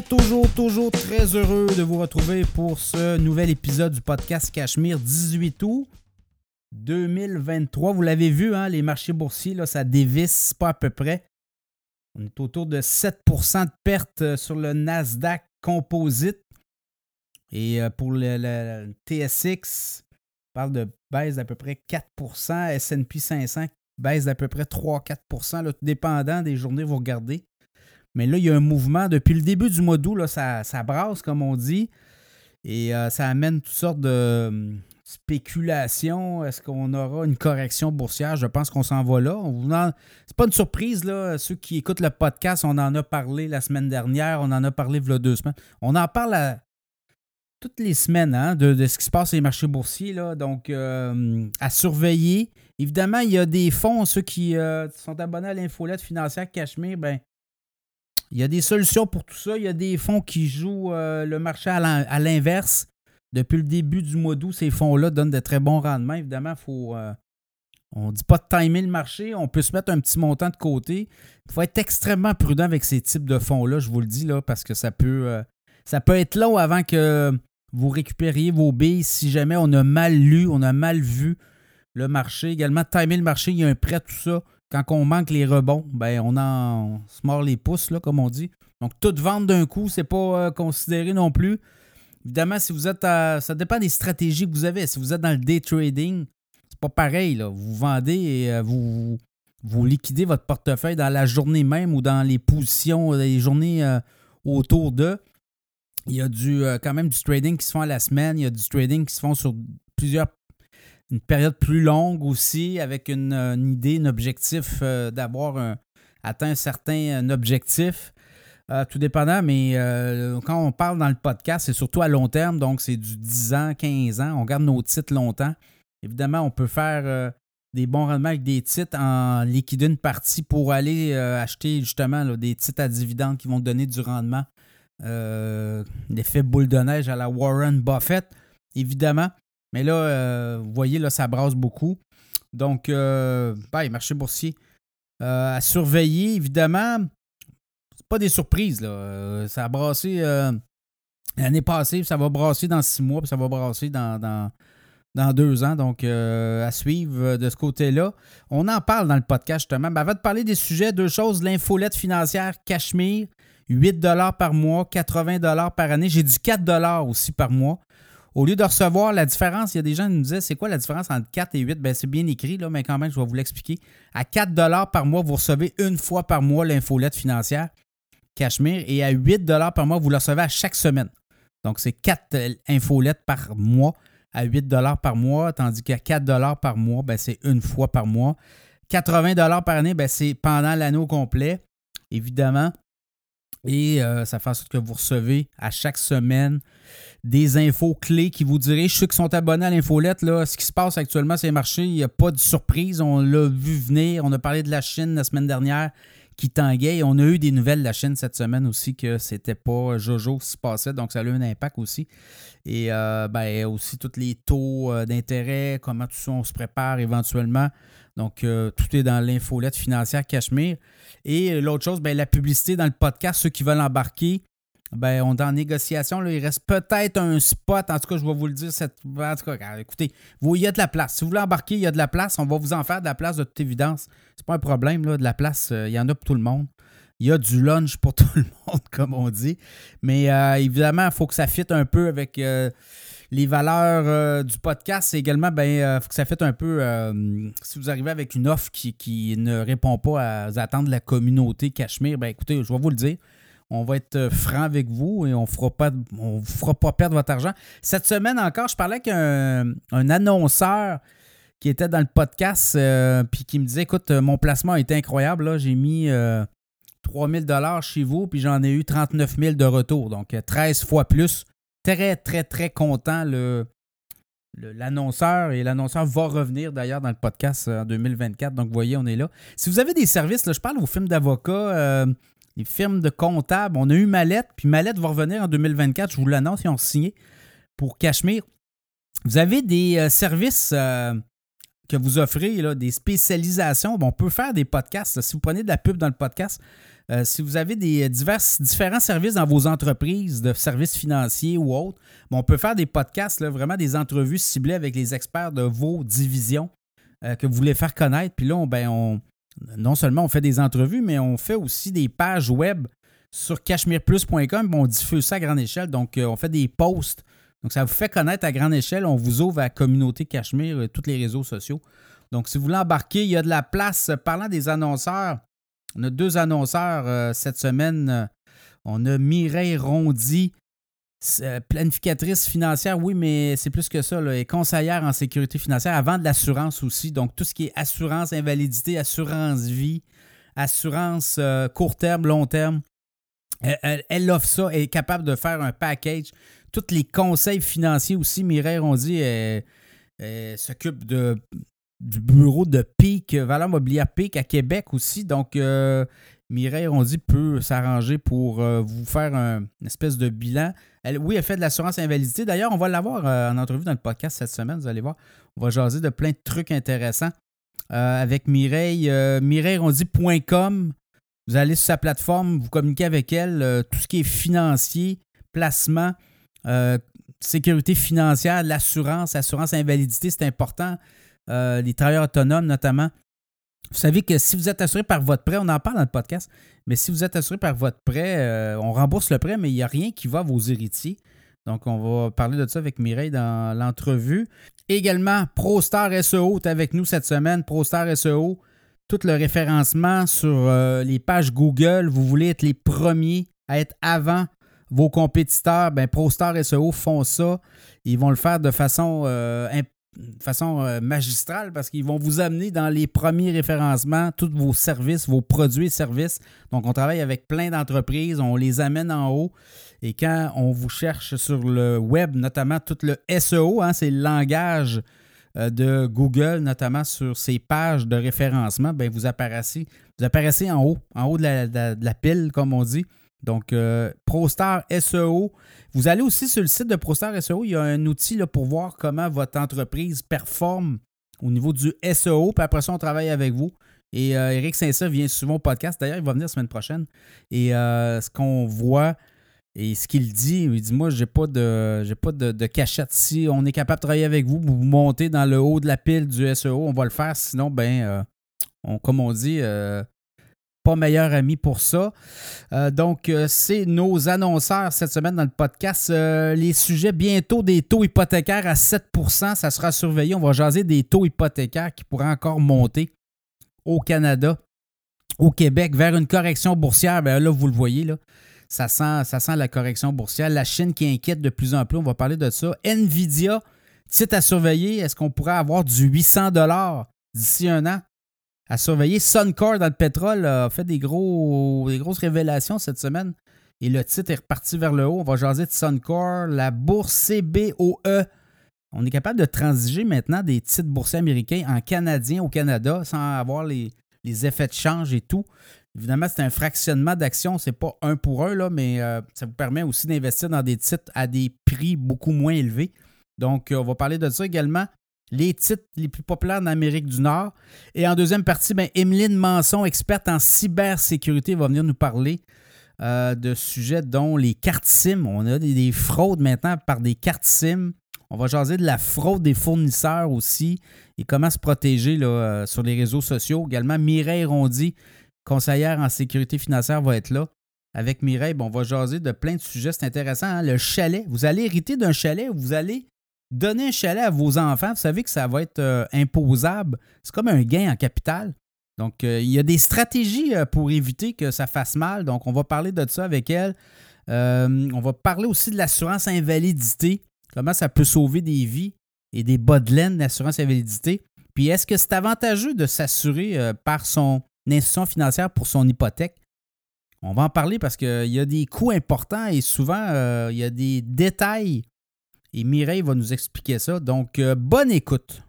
Toujours, toujours, très heureux de vous retrouver pour ce nouvel épisode du podcast Cachemire 18 août 2023. Vous l'avez vu, hein, les marchés boursiers, là, ça dévisse pas à peu près. On est autour de 7% de perte sur le Nasdaq Composite. Et euh, pour le, TSX, on parle de baisse d'à peu près 4%. SP 500 baisse d'à peu près 3-4%, tout dépendant des journées vous regardez. Mais là, il y a un mouvement. Depuis le début du mois d'août, ça, ça, brasse, comme on dit. Et euh, ça amène toutes sortes de hum, spéculations. Est-ce qu'on aura une correction boursière? Je pense qu'on s'en va là. C'est pas une surprise, là. Ceux qui écoutent le podcast, on en a parlé la semaine dernière. On en a parlé il y a deux semaines. On en parle toutes les semaines hein, de, ce qui se passe sur les marchés boursiers. Là. Donc, euh, à surveiller. Évidemment, il y a des fonds, ceux qui euh, sont abonnés à l'infolette financière Cachemire, ben, il y a des solutions pour tout ça. Il y a des fonds qui jouent euh, le marché à l'inverse. Depuis le début du mois d'août, ces fonds-là donnent de très bons rendements. Évidemment, faut, euh, on ne dit pas de timer le marché. On peut se mettre un petit montant de côté. Il faut être extrêmement prudent avec ces types de fonds-là, je vous le dis, là, parce que ça peut, euh, ça peut être long avant que vous récupériez vos billes si jamais on a mal lu, on a mal vu le marché. Également, timer le marché, il y a un prêt, tout ça quand on manque les rebonds, ben on en se mord les pouces, là, comme on dit. Donc, toute vente d'un coup, c'est pas euh, considéré non plus. Évidemment, si vous êtes à, Ça dépend des stratégies que vous avez. Si vous êtes dans le day trading, c'est pas pareil. Là. Vous vendez et euh, vous, vous liquidez votre portefeuille dans la journée même ou dans les positions, les journées euh, autour d'eux. Il y a du, quand même du trading qui se font à la semaine. Il y a du trading qui se font sur plusieurs une période plus longue aussi, avec une, idée, un objectif euh, d'avoir atteint un certain objectif. Euh, tout dépendant, mais euh, quand on parle dans le podcast, c'est surtout à long terme, donc c'est du 10 ans, 15 ans. On garde nos titres longtemps. Évidemment, on peut faire des bons rendements avec des titres en liquidant une partie pour aller acheter justement des titres à dividendes qui vont donner du rendement. L'effet boule de neige à la Warren Buffett, évidemment. Mais là, euh, vous voyez, là, ça brasse beaucoup. Donc, euh, marché boursier euh, à surveiller, évidemment. C'est pas des surprises, là. Euh, ça a brassé l'année passée, ça va brasser dans six mois, puis ça va brasser dans, dans, deux ans. Donc, à suivre de ce côté-là. On en parle dans le podcast, justement. Ben, avant de parler des sujets, deux choses. L'infolette financière Cachemire, 8 par mois, 80 par année. J'ai du 4 aussi par mois. Au lieu de recevoir la différence, il y a des gens qui nous disaient c'est quoi la différence entre 4 et 8 ben, C'est bien écrit, là, mais quand même, je vais vous l'expliquer. À 4 par mois, vous recevez une fois par mois l'infolette financière Cachemire et à 8 par mois, vous le recevez à chaque semaine. Donc, c'est 4 euh, infolettes par mois à 8 par mois, tandis qu'à 4 par mois, ben, c'est une fois par mois. 80 par année, ben, c'est pendant l'anneau complet, évidemment. Et euh, ça fait en sorte que vous recevez à chaque semaine des infos clés qui vous dirigent. Ceux qui sont abonnés à l'infolette, là, ce qui se passe actuellement sur les marchés, il n'y a pas de surprise. On l'a vu venir. On a parlé de la Chine la semaine dernière qui tanguait. on a eu des nouvelles de la Chine cette semaine aussi que c'était pas Jojo qui se passait, donc ça a eu un impact aussi. Et euh, ben, aussi tous les taux euh, d'intérêt, comment tout ça on se prépare éventuellement. Donc, euh, tout est dans l'infolette financière Cachemire. Et l'autre chose, ben, la publicité dans le podcast, ceux qui veulent embarquer, ben, on est en négociation. Là, il reste peut-être un spot. En tout cas, je vais vous le dire. Cette... En tout cas, écoutez, il y a de la place. Si vous voulez embarquer, il y a de la place. On va vous en faire de la place de toute évidence. C'est pas un problème, là, de la place. Euh, il y en a pour tout le monde. Il y a du lunch pour tout le monde, comme on dit. Mais euh, évidemment, il faut que ça fitte un peu avec euh, les valeurs du podcast. également, il ben, faut que ça fitte un peu. si vous arrivez avec une offre qui, qui, ne répond pas aux attentes de la communauté Cachemire, ben écoutez, je vais vous le dire on va être euh, franc avec vous et on ne vous fera pas perdre votre argent. Cette semaine encore, je parlais avec un, annonceur qui était dans le podcast euh, puis qui me disait écoute, euh, mon placement a été incroyable. J'ai mis 3000 dollars chez vous puis j'en ai eu 39 000 de retour. Donc 13 fois plus. Très, très, très content le, l'annonceur et l'annonceur va revenir d'ailleurs dans le podcast en 2024. Donc, vous voyez, on est là. Si vous avez des services, je parle aux films d'avocats, les firmes de comptables. On a eu Mallette, puis Mallette va revenir en 2024, je vous l'annonce, ils ont signé pour Cachemire. Vous avez des euh, services euh, que vous offrez, là, des spécialisations. on peut faire des podcasts. Si vous prenez de la pub dans le podcast, Euh, si vous avez des divers, différents services dans vos entreprises, de services financiers ou autres, on peut faire des podcasts, vraiment des entrevues ciblées avec les experts de vos divisions que vous voulez faire connaître. Puis là, ben, on, non seulement on fait des entrevues, mais on fait aussi des pages web sur cachemireplus.com. On diffuse ça à grande échelle. Donc, on fait des posts. Donc, ça vous fait connaître à grande échelle. On vous ouvre à la communauté Cachemire, tous les réseaux sociaux. Donc, si vous voulez embarquer, il y a de la place. Parlant des annonceurs, on a deux annonceurs euh, cette semaine. Euh, on a Mireille Rondy, euh, planificatrice financière, oui, mais c'est plus que ça, là, et conseillère en sécurité financière, avant de l'assurance aussi. Donc, tout ce qui est assurance invalidité, assurance vie, assurance court terme, long terme. Elle, offre ça, elle est capable de faire un package. Tous les conseils financiers aussi, Mireille Rondy s'occupe de du bureau de PIC, Valeur Mobilière PIC à Québec aussi. Donc, euh, Mireille Rondy peut s'arranger pour euh, vous faire un, une espèce de bilan. Elle, oui, elle fait de l'assurance invalidité. D'ailleurs, on va l'avoir euh, en entrevue dans le podcast cette semaine. Vous allez voir. On va jaser de plein de trucs intéressants avec Mireille. MireilleRondy.com. Vous allez sur sa plateforme, vous communiquez avec elle. tout ce qui est financier, placement, sécurité financière, l'assurance, assurance invalidité, c'est important. Euh, les travailleurs autonomes notamment. Vous savez que si vous êtes assuré par votre prêt, on en parle dans le podcast, mais si vous êtes assuré par votre prêt, euh, on rembourse le prêt, mais il n'y a rien qui va à vos héritiers. Donc, on va parler de ça avec Mireille dans l'entrevue. Également, ProStar SEO est avec nous cette semaine. ProStar SEO, tout le référencement sur euh, les pages Google. Vous voulez être les premiers à être avant vos compétiteurs. Ben, ProStar SEO font ça. Ils vont le faire de façon de façon euh, magistrale parce qu'ils vont vous amener dans les premiers référencements, tous vos services, vos produits et services. Donc, on travaille avec plein d'entreprises, on les amène en haut. Et quand on vous cherche sur le web, notamment tout le SEO, hein, c'est le langage euh, de Google, notamment sur ces pages de référencement, bien, vous apparaissez, vous apparaissez en haut, en haut de la pile, comme on dit. Donc, euh, ProStar SEO. Vous allez aussi sur le site de ProStar SEO, il y a un outil pour voir comment votre entreprise performe au niveau du SEO. Puis après ça, on travaille avec vous. Et euh, Eric Saint-Cyr vient souvent au podcast. D'ailleurs, il va venir la semaine prochaine. Et euh, ce qu'on voit et ce qu'il dit, il dit Moi, j'ai pas de pas de, cachette. Si on est capable de travailler avec vous, vous montez dans le haut de la pile du SEO, on va le faire. Sinon, ben, on, comme on dit, pas meilleur ami pour ça. Euh, donc, euh, c'est nos annonceurs cette semaine dans le podcast. Euh, les sujets bientôt des taux hypothécaires à 7% ça sera surveillé. On va jaser des taux hypothécaires qui pourraient encore monter au Canada, au Québec, vers une correction boursière. Bien, là, vous le voyez, là, ça, sent, ça sent la correction boursière. La Chine qui inquiète de plus en plus, on va parler de ça. Nvidia, titre à surveiller. Est-ce qu'on pourrait avoir du 800 d'ici un an? À surveiller. Suncor dans le pétrole a fait des, gros, des grosses révélations cette semaine. Et le titre est reparti vers le haut. On va jaser de Suncor, la bourse CBOE. On est capable de transiger maintenant des titres boursiers américains en canadien au Canada sans avoir les, effets de change et tout. Évidemment, c'est un fractionnement d'actions, c'est pas un pour un, mais euh, ça vous permet aussi d'investir dans des titres à des prix beaucoup moins élevés. Donc, euh, on va parler de ça également les titres les plus populaires en Amérique du Nord. Et en deuxième partie, ben, Emeline Manson, experte en cybersécurité, va venir nous parler euh, de sujets dont les cartes SIM. On a des, fraudes maintenant par des cartes SIM. On va jaser de la fraude des fournisseurs aussi et comment se protéger euh, sur les réseaux sociaux. Également, Mireille Rondy, conseillère en sécurité financière, va être là. Avec Mireille, on va jaser de plein de sujets. C'est intéressant. Hein. Le chalet. Vous allez hériter d'un chalet où vous allez Donner un chalet à vos enfants, vous savez que ça va être euh, imposable. C'est comme un gain en capital. Donc, euh, il y a des stratégies euh, pour éviter que ça fasse mal. Donc, on va parler de ça avec elle. on va parler aussi de l'assurance invalidité. Comment ça peut sauver des vies et des bas de laine d'assurance invalidité. Puis, est-ce que c'est avantageux de s'assurer par son institution financière pour son hypothèque? On va en parler parce qu'il y a des coûts importants et souvent, il y a des détails et Mireille va nous expliquer ça. Donc, euh, bonne écoute.